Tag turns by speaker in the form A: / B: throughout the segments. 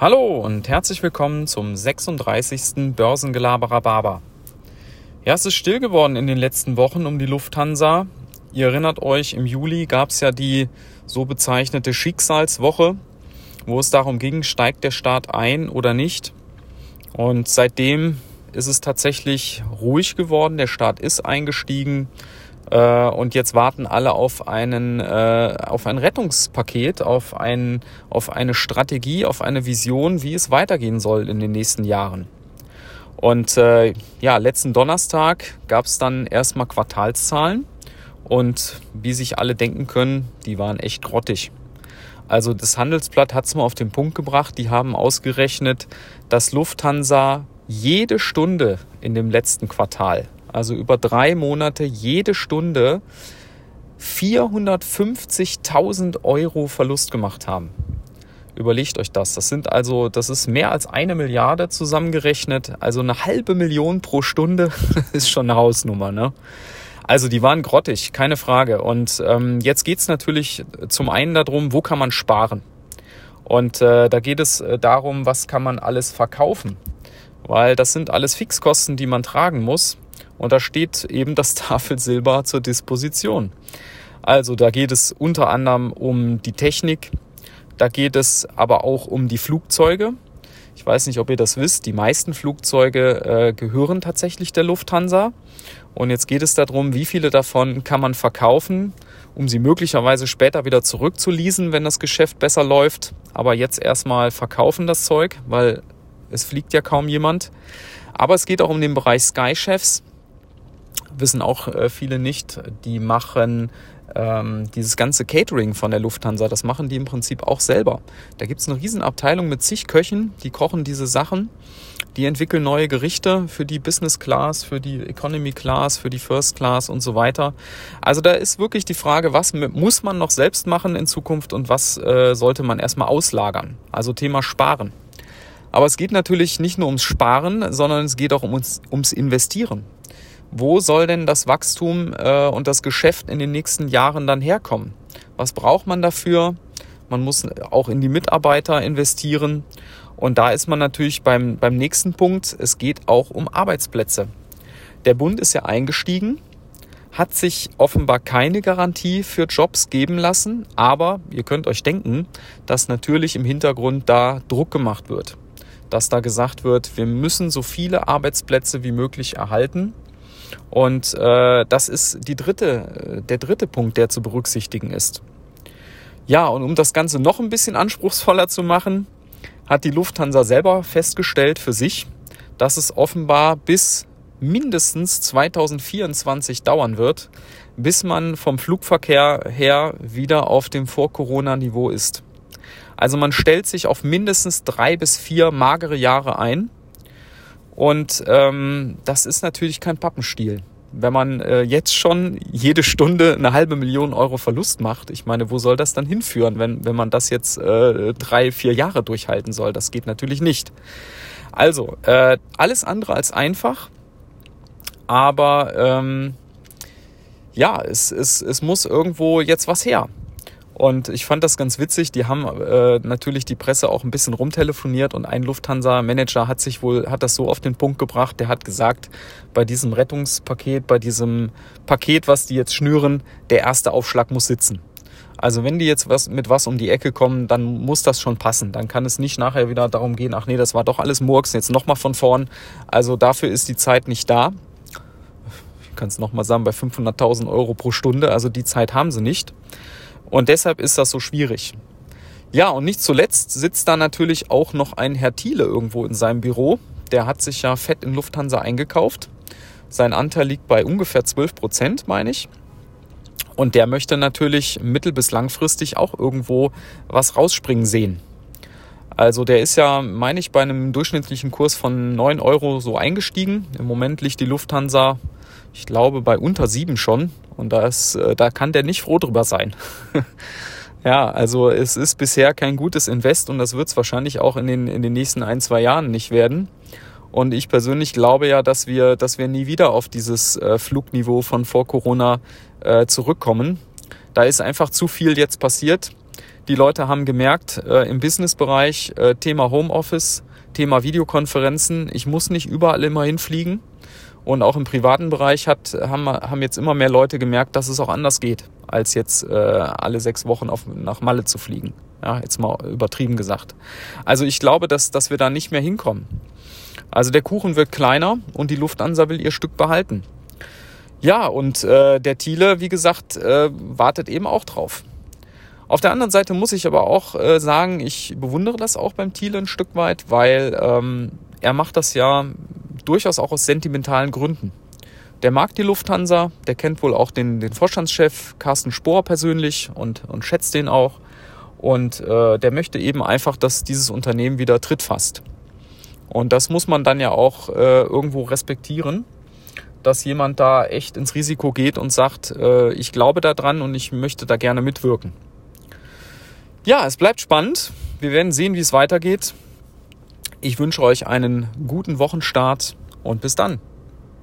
A: Hallo und herzlich willkommen zum 36. Börsengelaberer Barber. Ja, es ist still geworden in den letzten Wochen um die Lufthansa. Ihr erinnert euch, im Juli gab es ja die so bezeichnete Schicksalswoche, wo es darum ging, steigt der Staat ein oder nicht. Und seitdem ist es tatsächlich ruhig geworden. Der Staat ist eingestiegen. Äh, und jetzt warten alle auf einen, äh, auf ein Rettungspaket, auf ein, auf eine Strategie, auf eine Vision, wie es weitergehen soll in den nächsten Jahren. Und äh, ja, letzten Donnerstag gab es dann erstmal Quartalszahlen und wie sich alle denken können, die waren echt grottig. Also das Handelsblatt hat es mal auf den Punkt gebracht. Die haben ausgerechnet, dass Lufthansa jede Stunde in dem letzten Quartal also über drei Monate jede Stunde 450.000 Euro Verlust gemacht haben. Überlegt euch das. Das sind also, das ist mehr als eine Milliarde zusammengerechnet. Also eine halbe Million pro Stunde ist schon eine Hausnummer, ne? Also die waren grottig, keine Frage. Und ähm, jetzt geht's natürlich zum einen darum, wo kann man sparen? Und äh, da geht es äh, darum, was kann man alles verkaufen? Weil das sind alles Fixkosten, die man tragen muss. Und da steht eben das Tafelsilber zur Disposition. Also da geht es unter anderem um die Technik, da geht es aber auch um die Flugzeuge. Ich weiß nicht, ob ihr das wisst, die meisten Flugzeuge äh, gehören tatsächlich der Lufthansa. Und jetzt geht es darum, wie viele davon kann man verkaufen, um sie möglicherweise später wieder zurückzuleasen, wenn das Geschäft besser läuft. Aber jetzt erstmal verkaufen das Zeug, weil es fliegt ja kaum jemand. Aber es geht auch um den Bereich Sky-Chefs wissen auch äh, viele nicht, die machen ähm, dieses ganze Catering von der Lufthansa, das machen die im Prinzip auch selber. Da gibt es eine Riesenabteilung mit zig Köchen, die kochen diese Sachen. Die entwickeln neue Gerichte für die Business Class, für die Economy Class, für die First Class und so weiter. Also da ist wirklich die Frage, was muss man noch selbst machen in Zukunft und was äh, sollte man erstmal auslagern? Also Thema Sparen. Aber es geht natürlich nicht nur ums Sparen, sondern es geht auch um ums Investieren wo soll denn das Wachstum äh, und das Geschäft in den nächsten Jahren dann herkommen? Was braucht man dafür? Man muss auch in die Mitarbeiter investieren. Und da ist man natürlich beim, beim nächsten Punkt. Es geht auch um Arbeitsplätze. Der Bund ist ja eingestiegen, hat sich offenbar keine Garantie für Jobs geben lassen. Aber ihr könnt euch denken, dass natürlich im Hintergrund da Druck gemacht wird. Dass da gesagt wird, wir müssen so viele Arbeitsplätze wie möglich erhalten. Und äh, das ist die dritte, der dritte Punkt, der zu berücksichtigen ist. Ja, und um das Ganze noch ein bisschen anspruchsvoller zu machen, hat die Lufthansa selber festgestellt für sich, dass es offenbar bis mindestens 2024 dauern wird, bis man vom Flugverkehr her wieder auf dem Vor-Corona-Niveau ist. Also man stellt sich auf mindestens drei bis vier magere Jahre ein und ähm, das ist natürlich kein Pappenstiel. Wenn man äh, jetzt schon jede Stunde eine halbe Million Euro Verlust macht, ich meine, wo soll das dann hinführen, wenn, wenn man das jetzt äh, drei, vier Jahre durchhalten soll? Das geht natürlich nicht. Also, äh, alles andere als einfach, aber ähm, ja, es, es, es muss irgendwo jetzt was her. Und ich fand das ganz witzig. Die haben äh, natürlich die Presse auch ein bisschen rumtelefoniert und ein Lufthansa-Manager hat sich wohl, hat das so auf den Punkt gebracht, der hat gesagt, bei diesem Rettungspaket, bei diesem Paket, was die jetzt schnüren, der erste Aufschlag muss sitzen. Also wenn die jetzt was, mit was um die Ecke kommen, dann muss das schon passen. Dann kann es nicht nachher wieder darum gehen, ach nee, das war doch alles Murks, jetzt nochmal von vorn. Also dafür ist die Zeit nicht da. Ich kann es nochmal sagen, bei 500.000 Euro pro Stunde, also die Zeit haben sie nicht. Und deshalb ist das so schwierig. Ja, und nicht zuletzt sitzt da natürlich auch noch ein Herr Thiele irgendwo in seinem Büro. Der hat sich ja fett in Lufthansa eingekauft. Sein Anteil liegt bei ungefähr 12 Prozent, meine ich. Und der möchte natürlich mittel- bis langfristig auch irgendwo was rausspringen sehen. Also der ist ja, meine ich, bei einem durchschnittlichen Kurs von 9 Euro so eingestiegen. Im Moment liegt die Lufthansa, ich glaube, bei unter 7 schon. Und das, äh, da kann der nicht froh drüber sein. ja, also es ist bisher kein gutes Invest und das wird es wahrscheinlich auch in den, in den nächsten ein, zwei Jahren nicht werden. Und ich persönlich glaube ja, dass wir, dass wir nie wieder auf dieses äh, Flugniveau von vor Corona äh, zurückkommen. Da ist einfach zu viel jetzt passiert. Die Leute haben gemerkt, äh, im Businessbereich äh, Thema Homeoffice, Thema Videokonferenzen, ich muss nicht überall immer hinfliegen. Und auch im privaten Bereich hat, haben, haben jetzt immer mehr Leute gemerkt, dass es auch anders geht, als jetzt äh, alle sechs Wochen auf, nach Malle zu fliegen. Ja, jetzt mal übertrieben gesagt. Also ich glaube, dass, dass wir da nicht mehr hinkommen. Also der Kuchen wird kleiner und die Lufthansa will ihr Stück behalten. Ja, und äh, der Thiele, wie gesagt, äh, wartet eben auch drauf. Auf der anderen Seite muss ich aber auch äh, sagen, ich bewundere das auch beim Thiele ein Stück weit, weil ähm, er macht das ja durchaus auch aus sentimentalen Gründen. Der mag die Lufthansa, der kennt wohl auch den, den Vorstandschef Carsten Spohr persönlich und, und schätzt den auch. Und äh, der möchte eben einfach, dass dieses Unternehmen wieder Tritt fasst. Und das muss man dann ja auch äh, irgendwo respektieren, dass jemand da echt ins Risiko geht und sagt, äh, ich glaube daran und ich möchte da gerne mitwirken. Ja, es bleibt spannend. Wir werden sehen, wie es weitergeht. Ich wünsche euch einen guten Wochenstart und bis dann.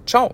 A: Ciao.